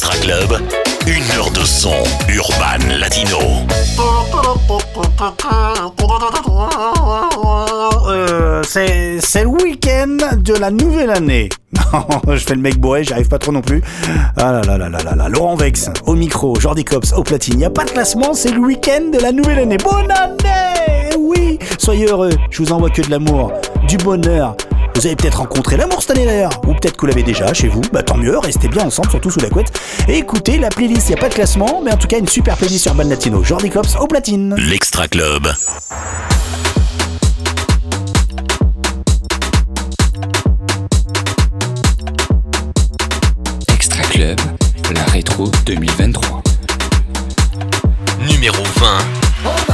l'Extra Club, une heure de son urban latino. Euh, c'est le week-end de la nouvelle année. Je fais le mec bourré, j'arrive pas trop non plus. Ah là là là là là. Laurent Vex, au micro, Jordi Cops, au platine. Y a pas de classement, c'est le week-end de la nouvelle année. Bonne année Oui Soyez heureux, je vous envoie que de l'amour, du bonheur, vous avez peut-être rencontré l'amour cette année d'ailleurs, ou peut-être que vous l'avez déjà chez vous, bah tant mieux, restez bien ensemble, surtout sous la couette. Et écoutez, la playlist, il n'y a pas de classement, mais en tout cas une super playlist sur Ban Latino. Jordi Cops au platine. L'Extra Club. Extra Club, la rétro 2023. Numéro 20.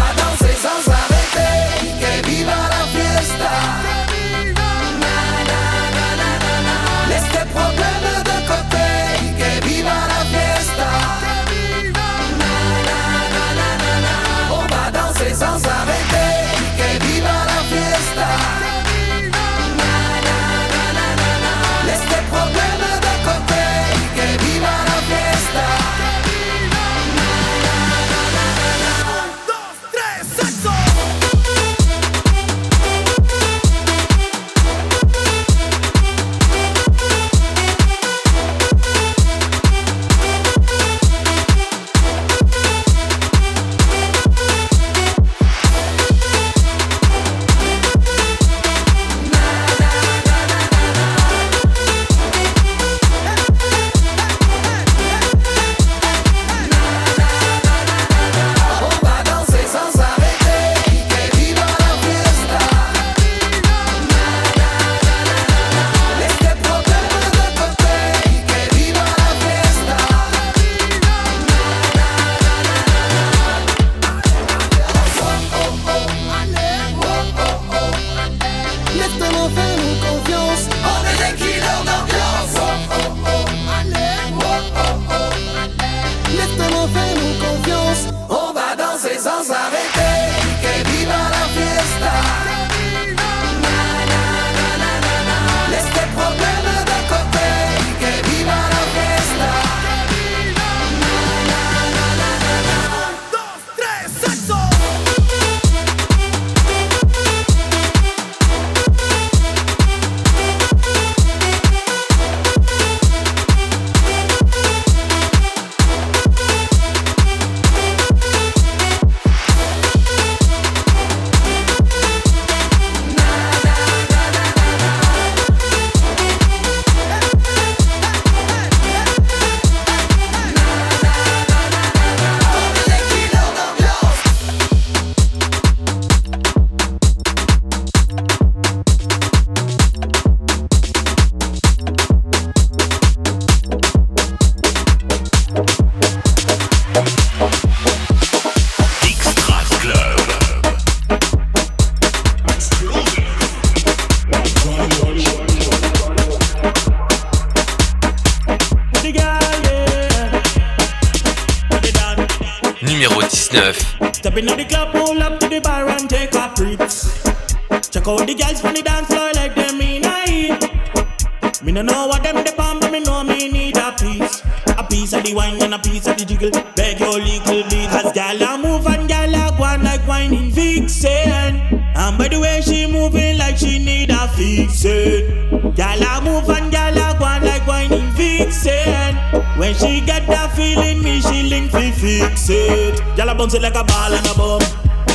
The jiggle. Beg your little bit, cause gal a move and gal a go on like whining vixen. And by the way she moving like she need a fixin'. Gal a move and gal a go on like whining vixen. When she get that feeling, me she link fi fix it. Gyal a bounce it like a ball and a bomb.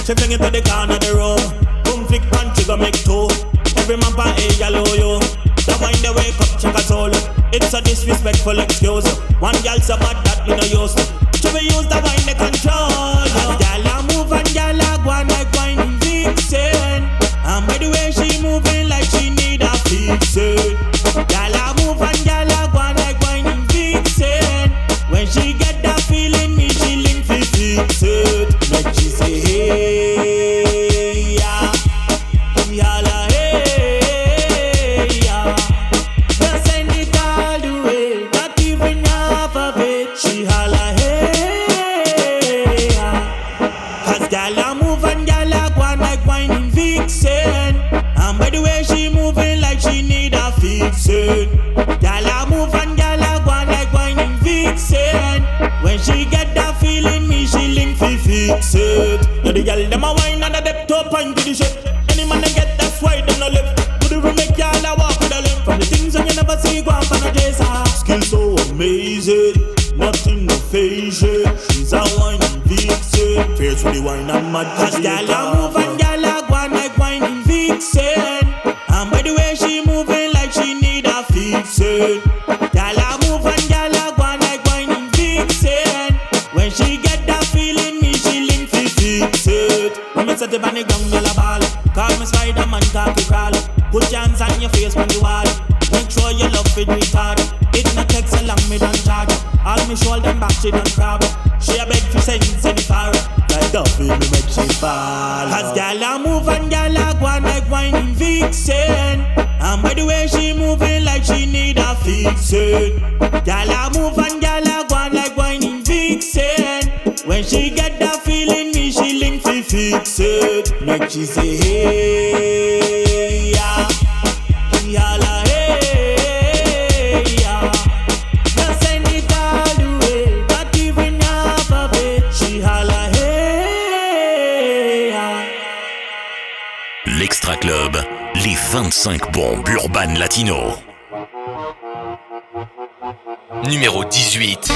She fling it to the corner of the room. Boom flick panty go make two. Every man pan a oh yo. A disrespectful excuse. One gyal so bad that me no use. She be use the wine they control. wine and mad Cause gal a move and gal a go on like whining vixen. And by the way she moving like she need a fixin' Gal a move and gal a go on like whining vixen. When she get that feeling me she link fi fix it. When me set it on the ground gal a ball. Call me Spider-Man cause crawl. Put your hands on your face when you wall Make sure you love it retard. It not take so long me don't charge. All me shoulder back she don't crab fall. Cause gal a move and gal a go on like whining vixen. And by the way she moving like she need a fixin. Gal a move and gal a go on like whining vixen. When she get that feeling, me she link fi fix it. Make she say hey. 25 bombes urbaines latino. Numéro 18.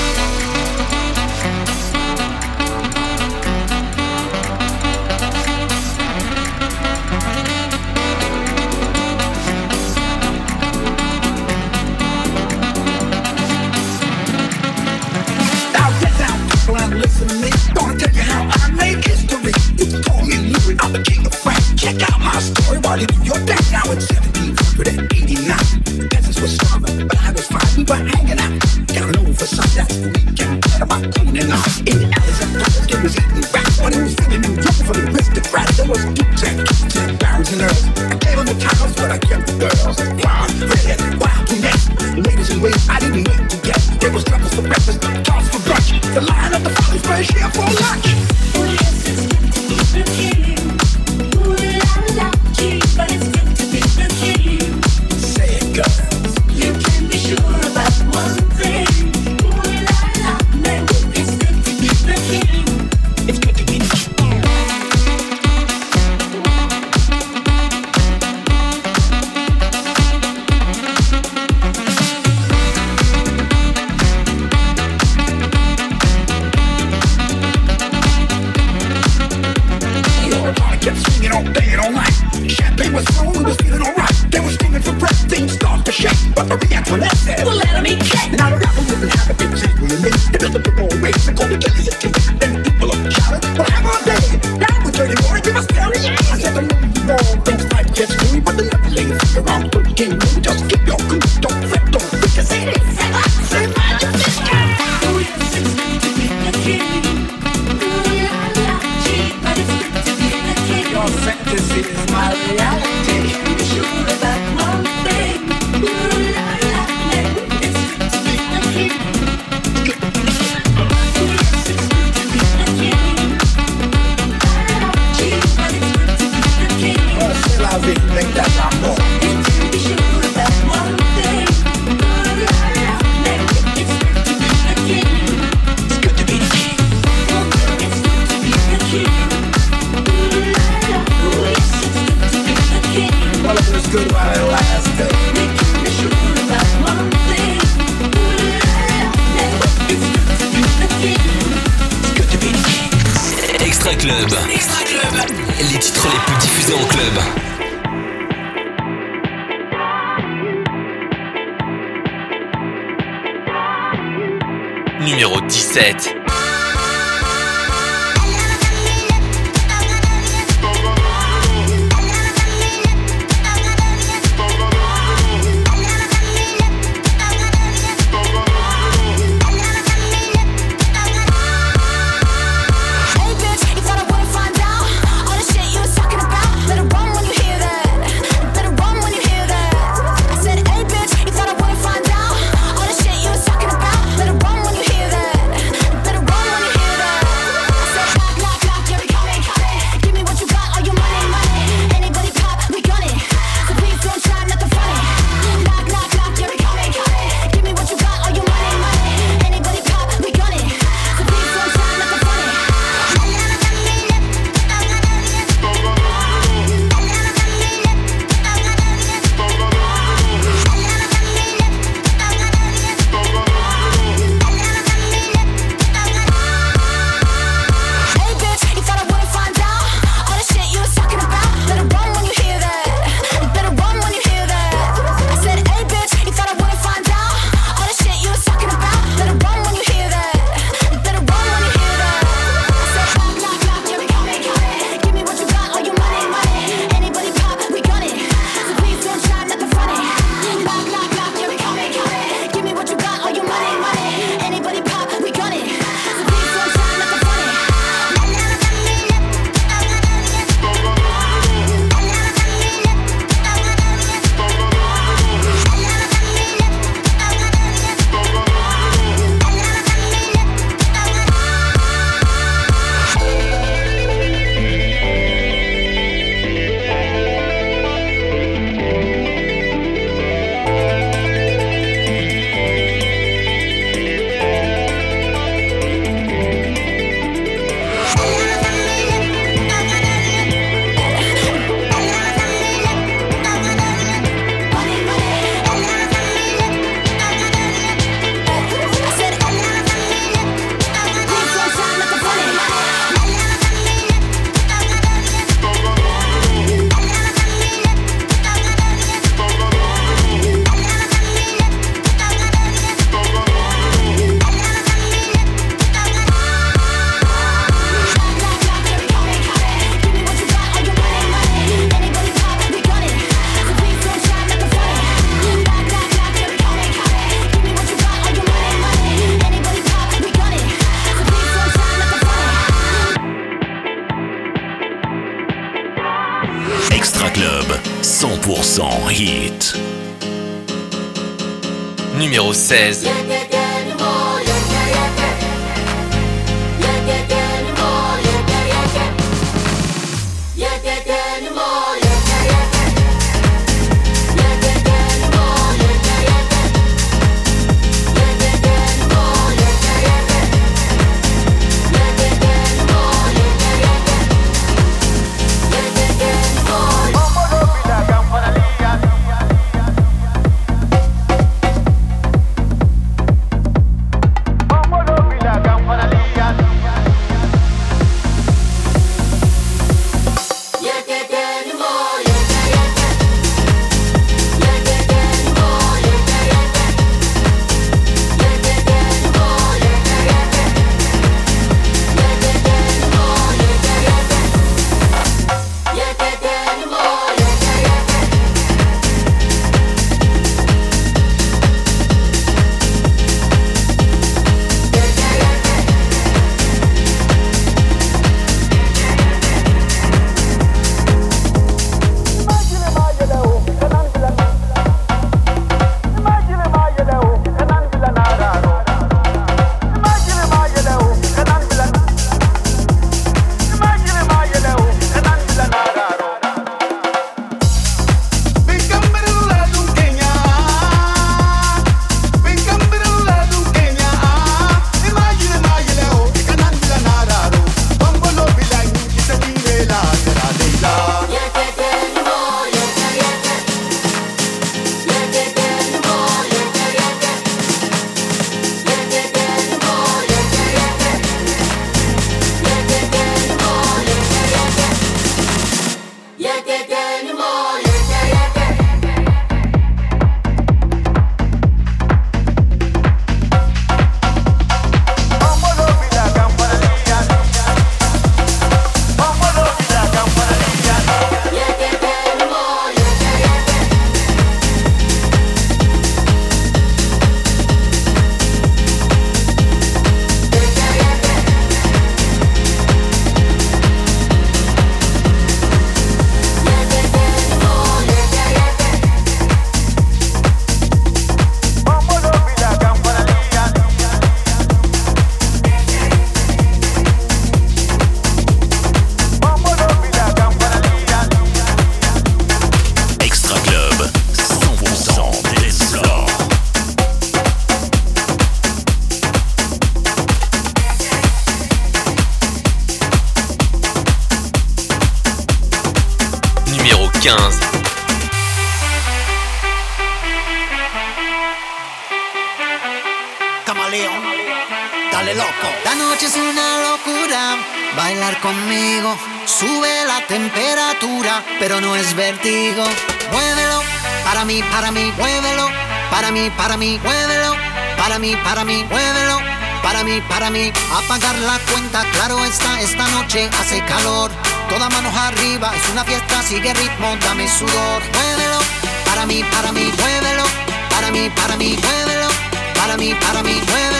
Loco. La noche es una locura, bailar conmigo sube la temperatura, pero no es vertigo. Muévelo, para mí, para mí, muévelo, para mí, para mí, muévelo, para mí, para mí, muévelo, para mí, para mí. Apagar la cuenta, claro está, esta noche hace calor. Todas manos arriba, es una fiesta, sigue ritmo, dame sudor. Muévelo, para mí, para mí, muévelo, para mí, para mí, muévelo, para mí, para mí, muévelo,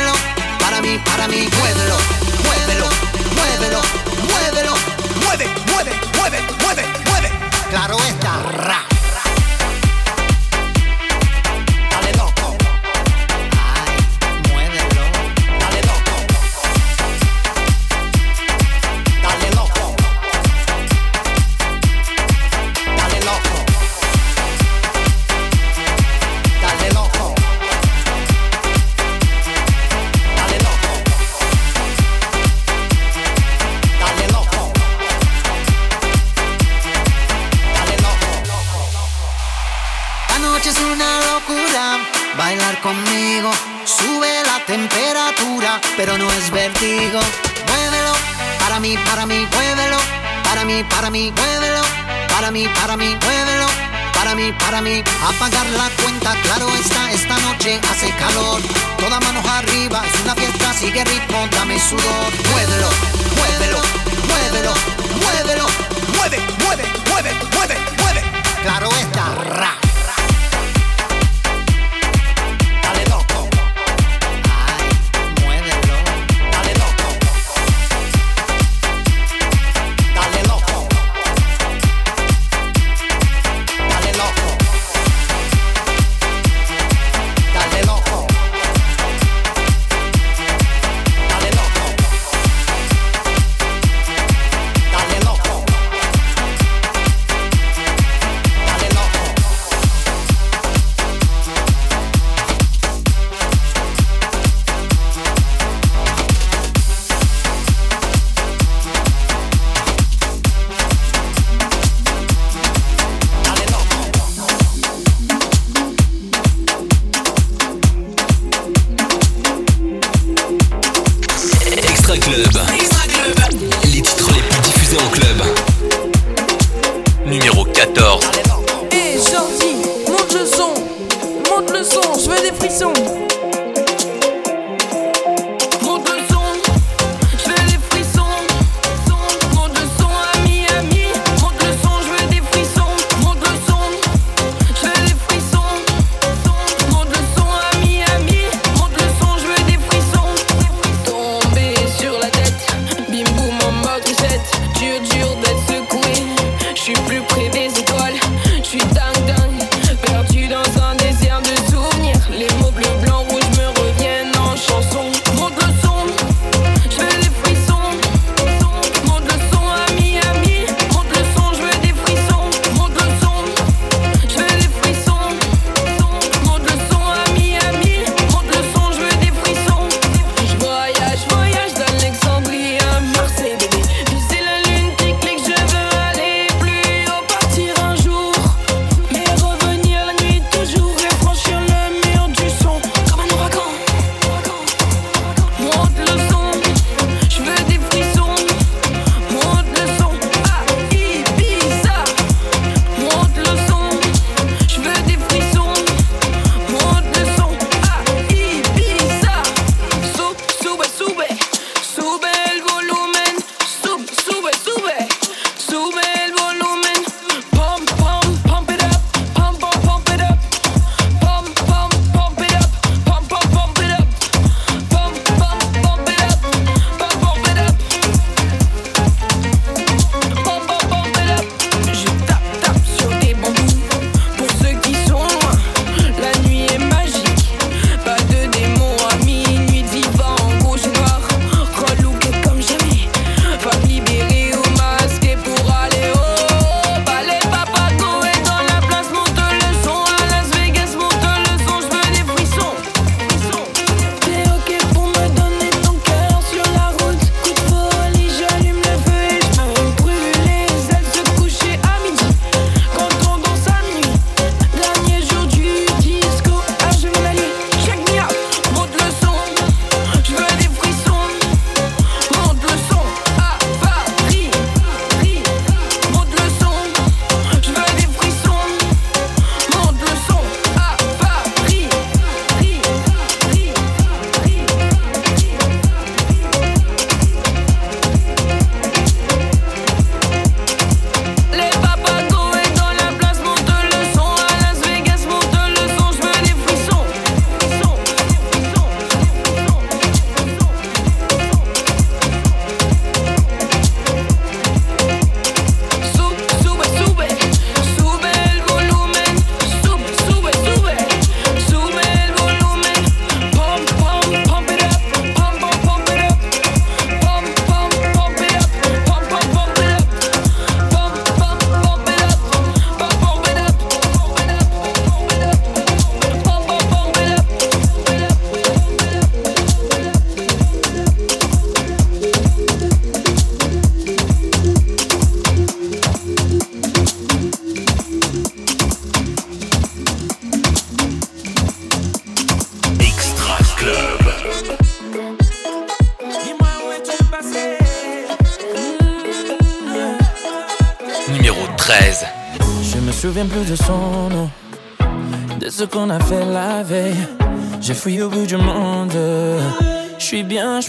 mí, para mí, muévelo, muévelo, muévelo, muévelo, mueve, mueve, mueve, mueve, mueve. Claro está, ra. Mí, muévelo, para mí, para mí, muévelo, para mí, para mí. Apagar la cuenta, claro está, esta noche hace calor. Todas manos arriba, es una fiesta, sigue ritmo, dame sudor. Muévelo, muévelo, muévelo, muévelo, mueve, mueve, mueve, mueve, mueve. Claro está, ra.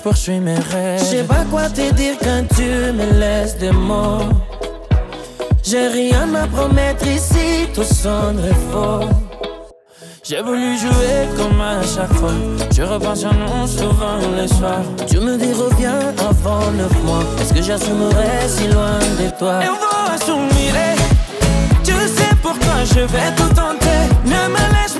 Je sais pas quoi te dire quand tu me laisses des mots. J'ai rien à promettre ici, tout sonnerait faux. J'ai voulu jouer comme à chaque fois. Je repense à nous souvent le soir. Tu me dis reviens avant neuf mois. Est-ce que j'assumerai si loin de toi? Et on va assumer. Tu sais pourquoi je vais tout tenter. Ne me laisse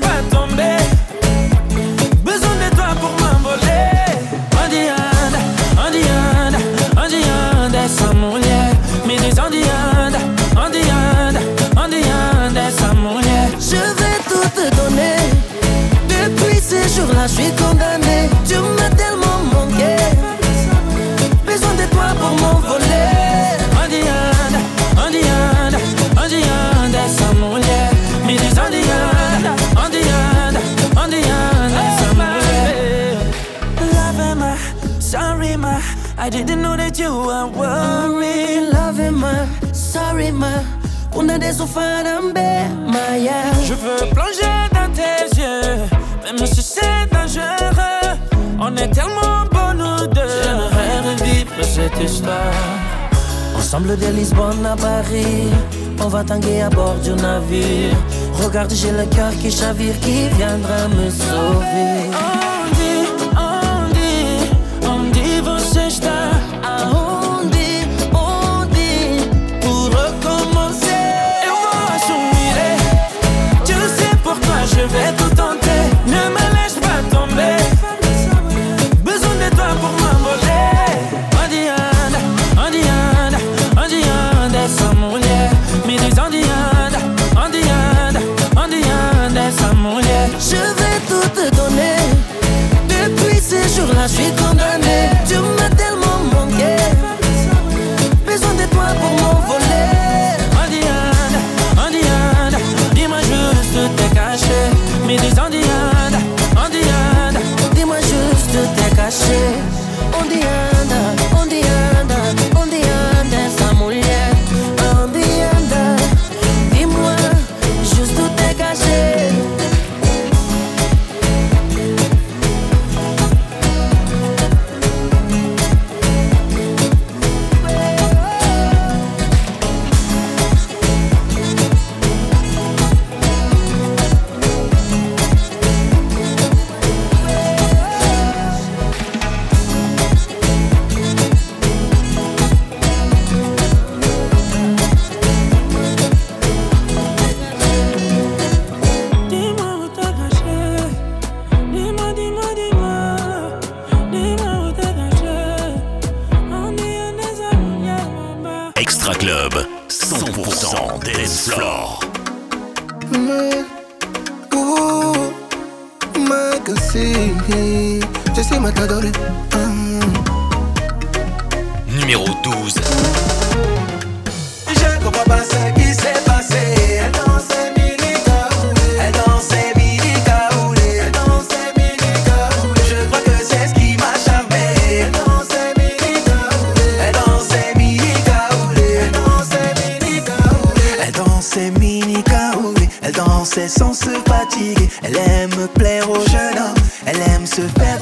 je vais tout te donner depuis ce jour-là, je suis condamné. Tu m'as tellement manqué. Besoin de toi pour mon Je veux plonger dans tes yeux, même si c'est dangereux. On est tellement beaux nous deux. J'aimerais revivre cette histoire. Ensemble de Lisbonne à Paris, on va tanguer à bord du navire. Regarde, j'ai le cœur qui chavire, qui viendra me sauver. Oh. tout te donné. Depuis ce jour-là, je suis condamné. Tu m'as tellement manqué. Besoin de toi pour m'envoler. Andiane, Andiane, dis-moi juste t'es caché. Mais dis Andiane, Andiane, dis-moi juste t'es caché. Matra Club, 100% dance floor. I can see me. Numéro 12. Je comprends pas ce qui s'est passé. to them.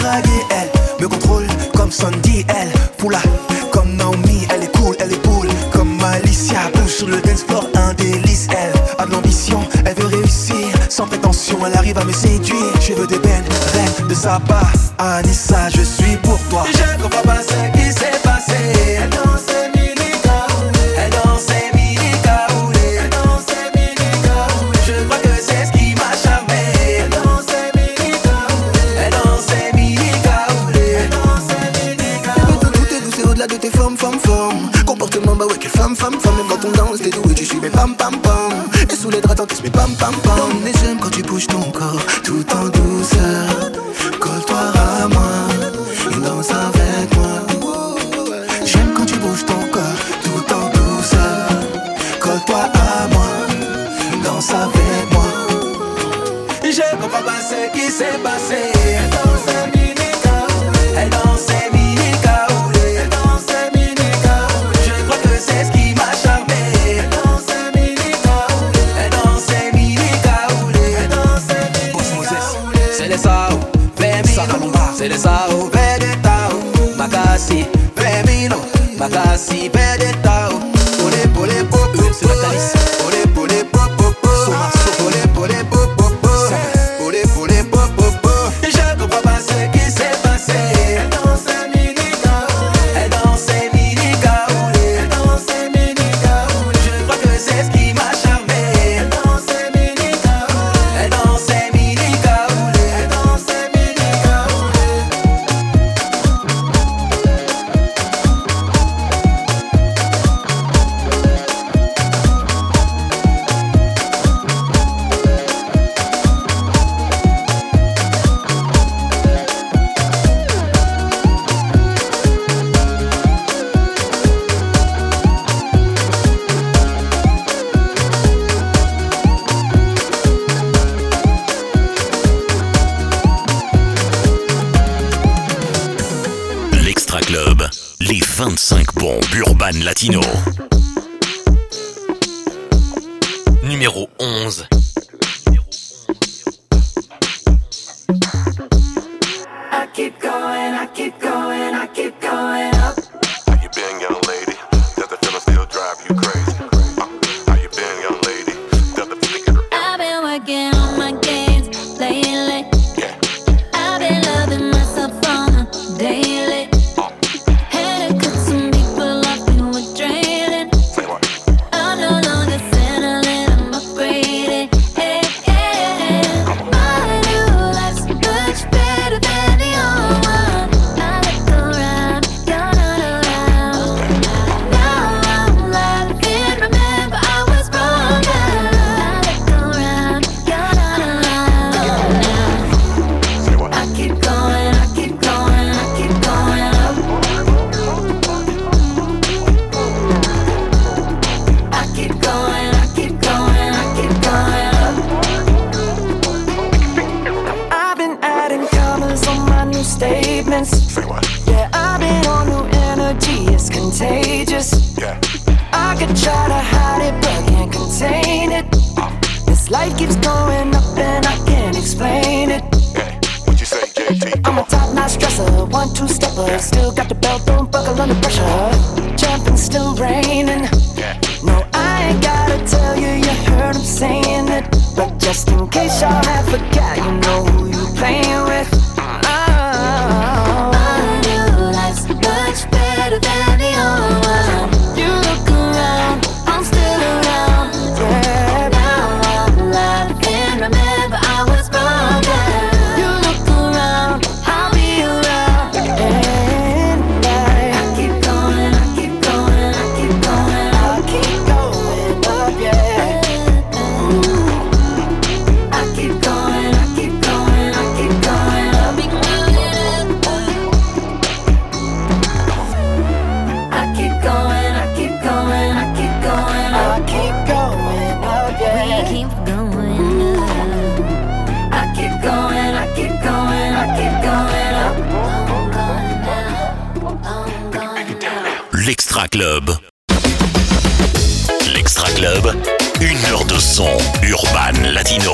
Urban Latino.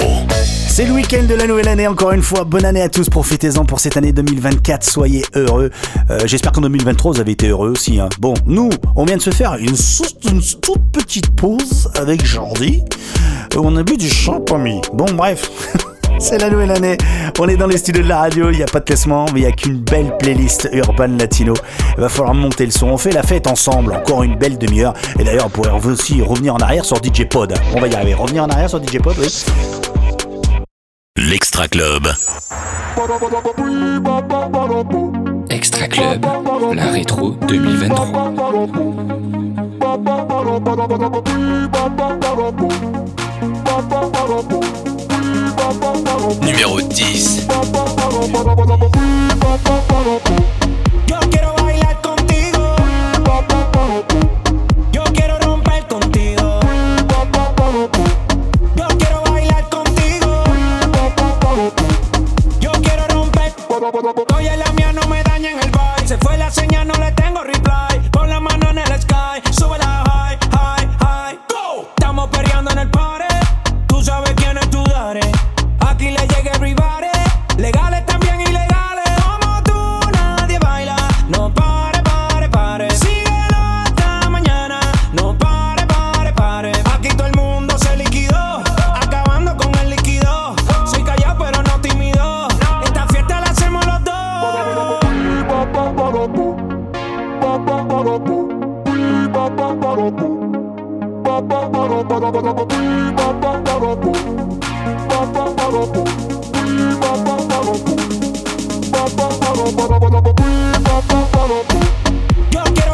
C'est le week-end de la nouvelle année, encore une fois. Bonne année à tous, profitez-en pour cette année 2024, soyez heureux. Euh, j'espère qu'en 2023, vous avez été heureux aussi. Hein. Bon, nous, on vient de se faire une, une toute petite pause avec Jordi. Euh, on a bu du champagne. Bon, bref. C'est la nouvelle année. On est dans les studios de la radio, il n'y a pas de classement, mais il n'y a qu'une belle playlist urban latino. Il va falloir monter le son. On fait la fête ensemble, encore une belle demi-heure. Et d'ailleurs, on pourrait aussi revenir en arrière sur DJ Pod. On va y arriver. Revenir en arrière sur DJ Pod, oui. L'Extra Club. Extra Club, la rétro 2023. Numéro 10. Yo quiero bailar contigo. Yo quiero romper contigo. Yo quiero bailar contigo. Yo quiero romper. Oye, la mía no me daña en el baile. Se fue la señal, no le tengo Yo quiero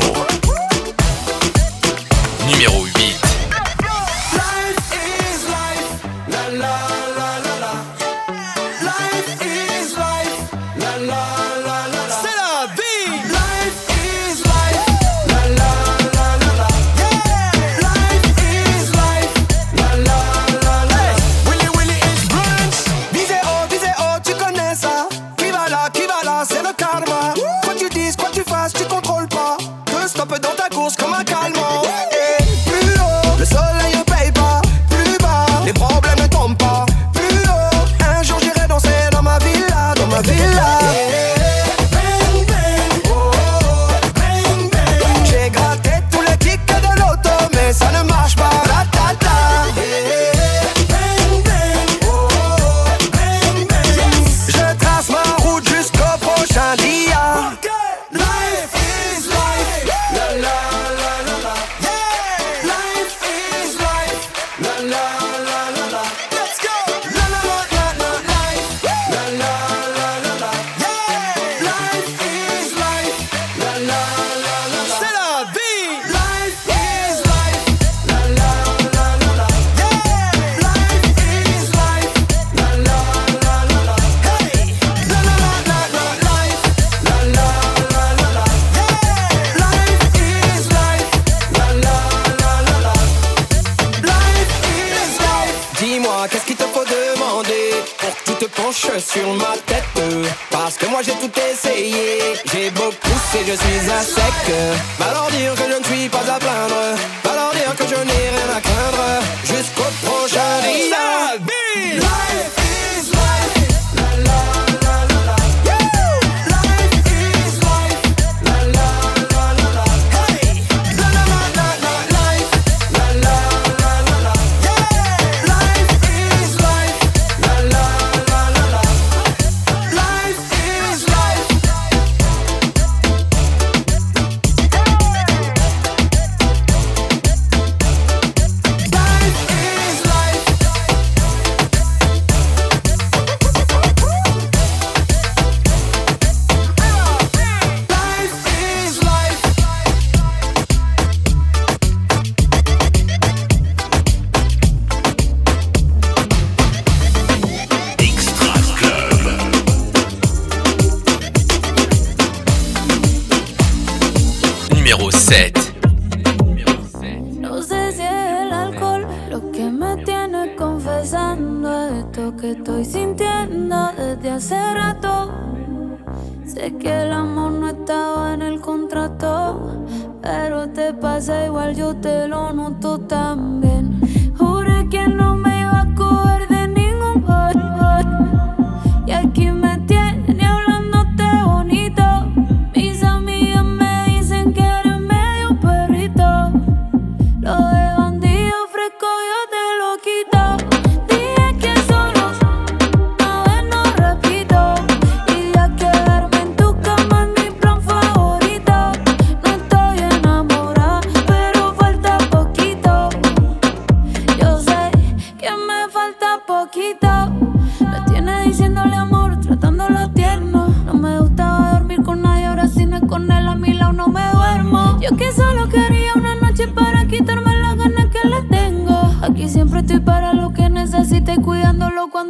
Show.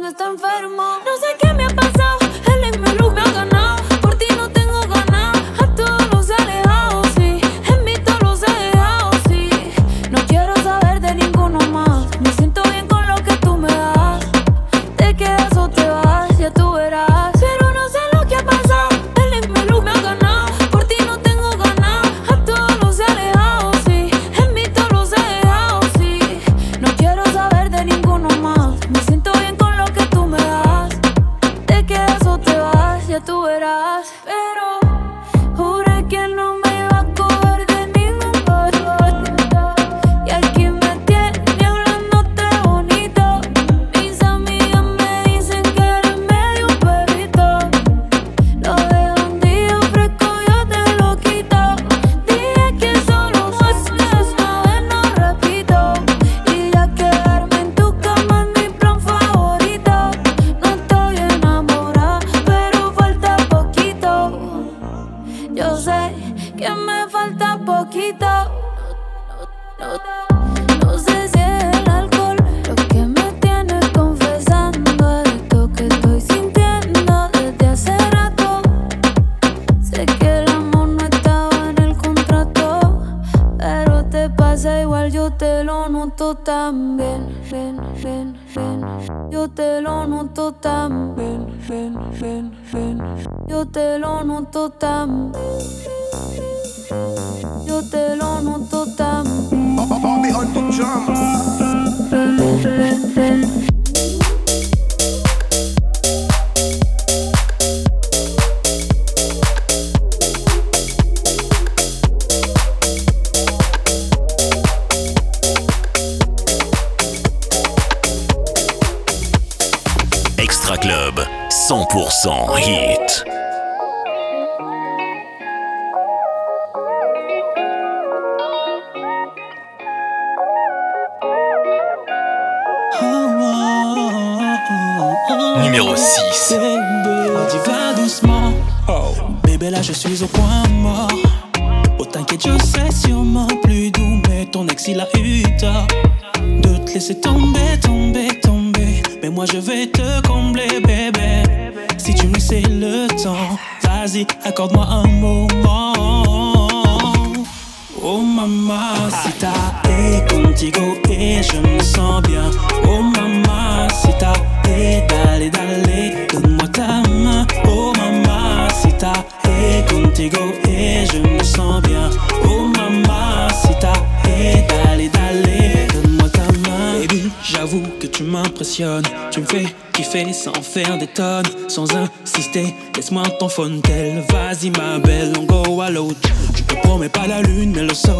Está enfermo. 100% hit. Numéro 6. Dis va doucement. Bébé, là je suis au point mort. Oh, t'inquiète, je sais sûrement plus doux. Mais ton ex, il a eu tort de te laisser tomber, tomber, tomber. Mais moi, je vais te accorde-moi un moment. Ton phone tel. Vas-y, ma belle, on go à l'autre. Je te promets pas la lune, mais le soleil.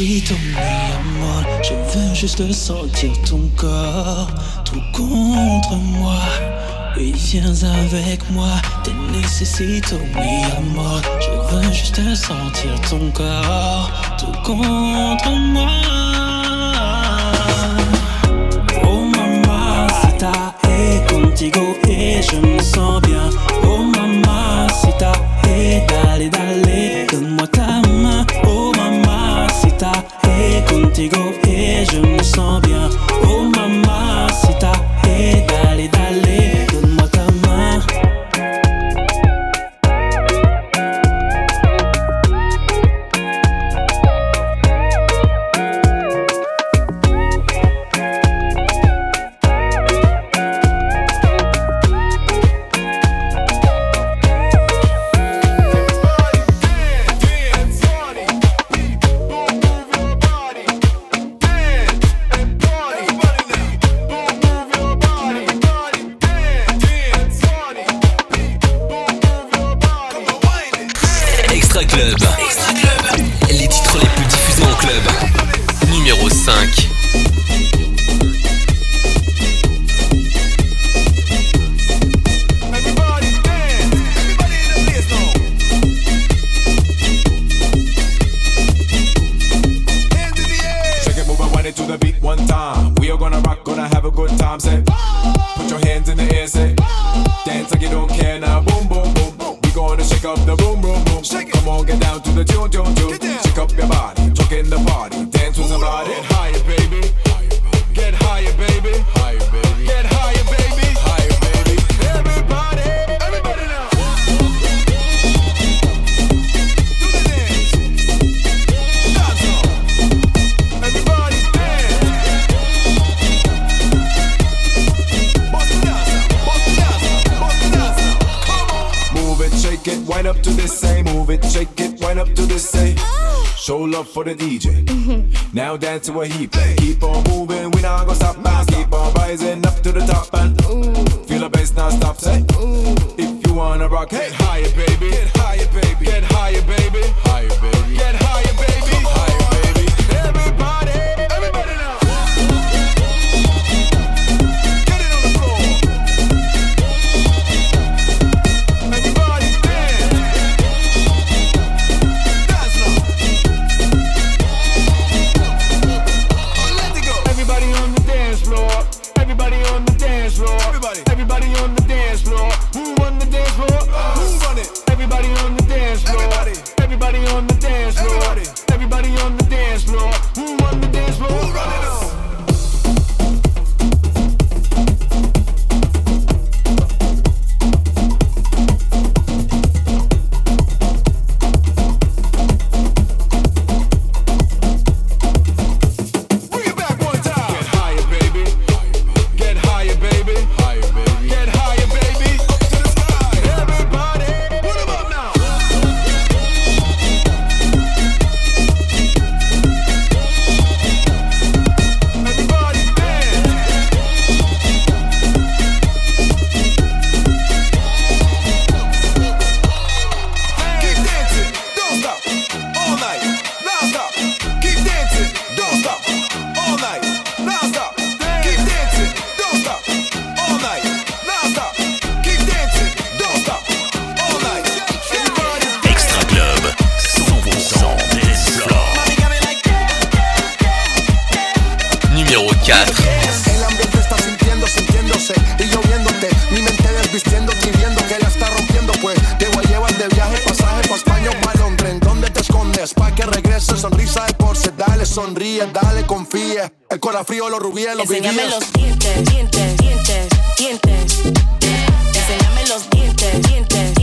Je veux juste sentir ton corps, tout contre moi. Oui, viens avec moi, te necesito mi amor. Je veux juste sentir ton corps, tout contre moi. Oh mamacita, et contigo et je me sens bien. Oh mamacita, et dale, dale, donne-moi ta main. Oh et contigo et je me sens bien. Oh mamacita, for the DJ. Now dance to what he play. Keep on moving, we not gonna stop. And keep on rising up to the top and Ooh. feel the bass now stop. Say, Ooh. if you wanna rock, get higher, baby. Get higher, baby. Get higher, baby. sonríes, dale, confíes. El corazón frío, los rubíes, los Enséñame vivíes. los dientes, dientes, dientes, dientes. Yeah. Los dientes, dientes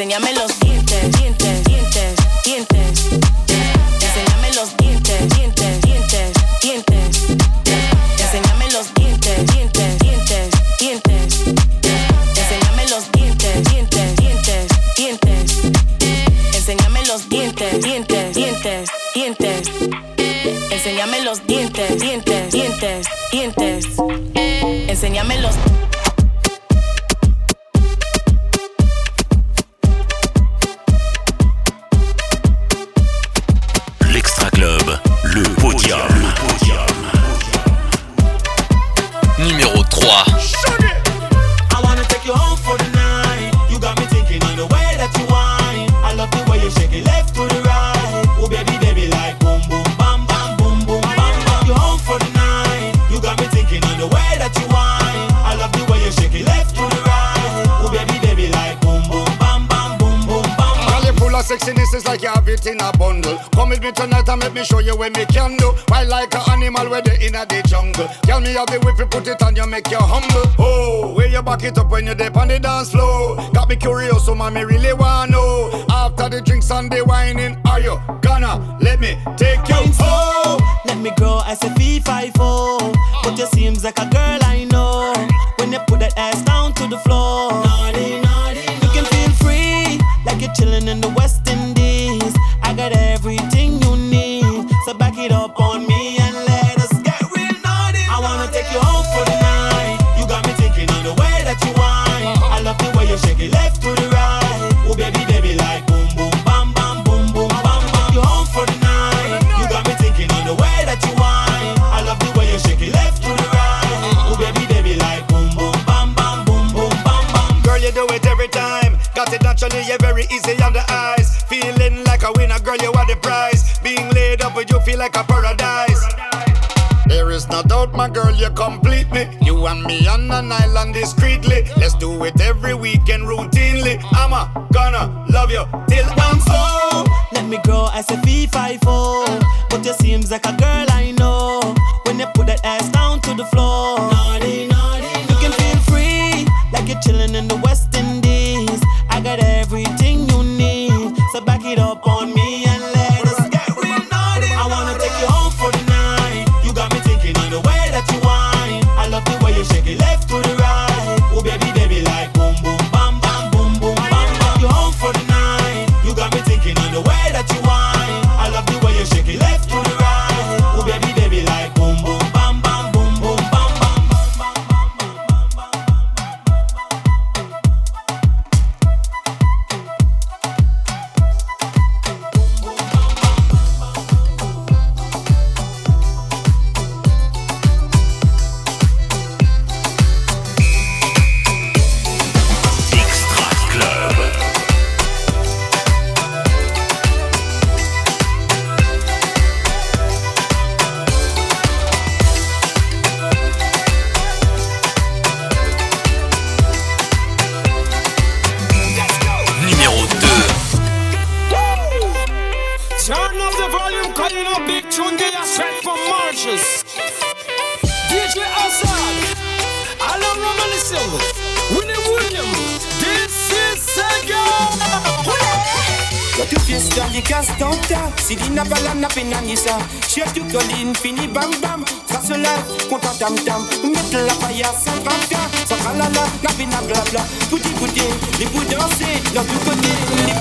enséñame los dientes so mommy really wanna know. After the drinks and the whining, are you gonna let me take you home? Let me grow as a fee five. Uh. But you seems like a girl I know. When you put that ass down to the floor. Naughty, naughty, You can feel free, like you're chilling in the West Indies. I got everything you need. So back it up on me like a paradise. There is no doubt, my girl, you complete me. You and me on an island discreetly. Let's do it every weekend routinely. I'm a gonna love you till I'm so. Let me grow as a fee five. But you seems like a girl I know. When you put that ass down to the floor. Naughty, naughty, You can feel free, like you're chilling in the Toi tu fais ça, les casse dans ta Si n'a pas la n'a pas nanisa Chef du colline, fini bam bam. Trace content tam tam Mettre la banca Sans tralala, n'a pas na blabla Bouti bouti, les Dans tout côté, les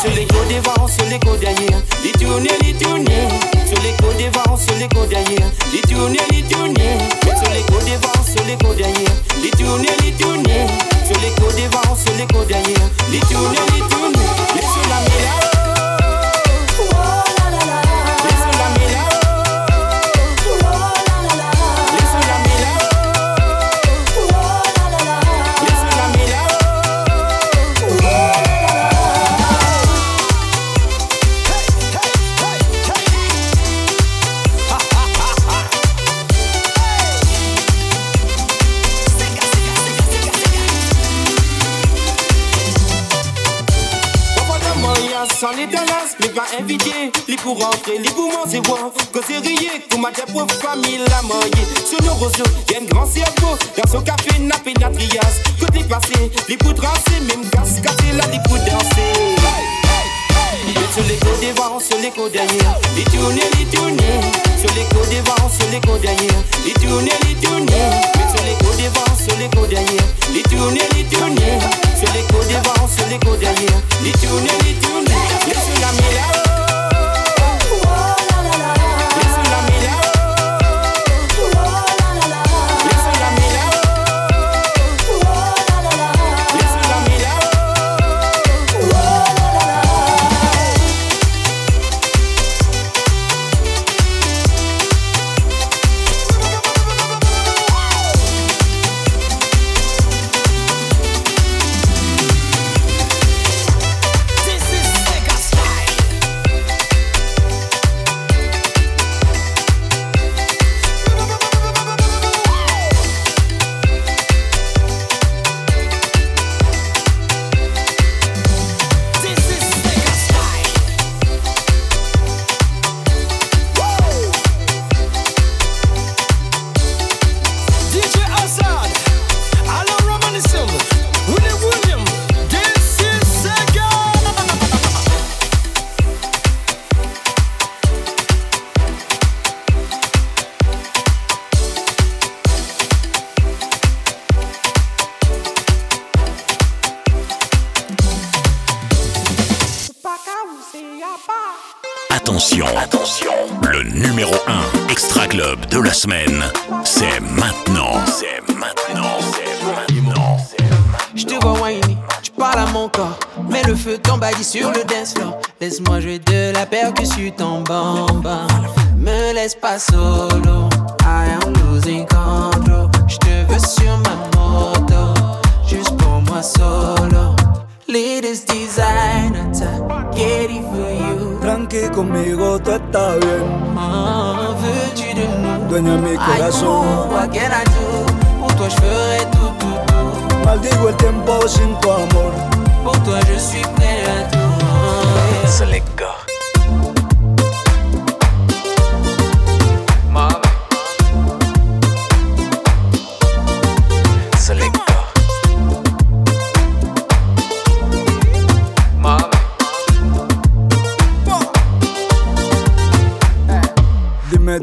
sur les côtes devant, les côtes les tourner, les. Sur les côtes devant, sur les côtes les tourner, les. Sur les côtes devant, sur les côtes derrière, les les. Les côtes devant, sur les côtes derrière, les tourner, les tourner. Les sur la inviter, les pour rentrer, les pour manger, voir, que c'est rier, pour ma pour famille, la moyen. Sur nos réseaux, y'a un grand cerveau, dans son café, n'a pas n'a trias, côté passé, les pour tracer, même casse, casser là, les pour danser. Sur les côtes devant, sur les côtes derrière, les tourner, les. Sur les côtes devant, sur les côtes derrière, les tourner, les sur les côtes devant, sur les côtes derrière, les tourner, les tourner. Sur les côtes sur les côtes derrière, les les. Les Maldigo el tiempo sin tu amor. Pour toi, je suis prêt à tout. Selecta.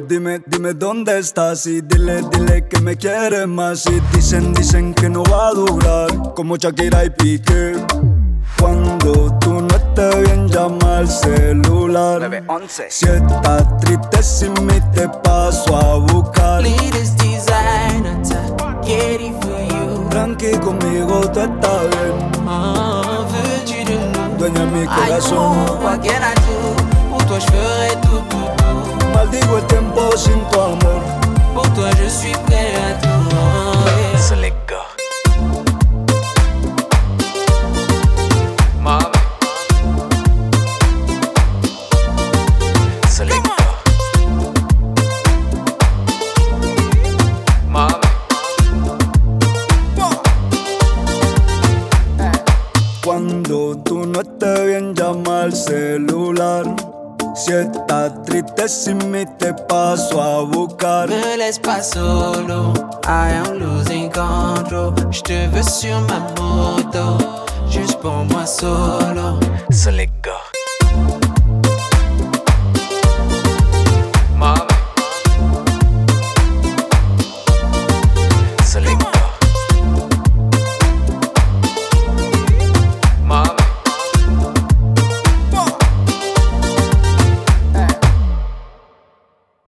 Dime, dime, dónde estás y dile, dile que me quieres más y dicen, dicen que no va a durar como Shakira y Piqué. Cuando tú no estés bien llama al celular. Si estás triste sin mí te paso a buscar. Designer, get it for you. Tranqui conmigo tú estás bien. Nous? Dueña de mi I corazón. know, what can I do? Pour toi, je ferai tout, tout, tout. Maldigo el tiempo sin tu amor. Pour toi, je suis prêt à tout. Si estás triste sin mí te paso a buscar. Me laisse pas solo, I am losing control. Je te veux sur ma moto, juste pour moi solo. Selecta.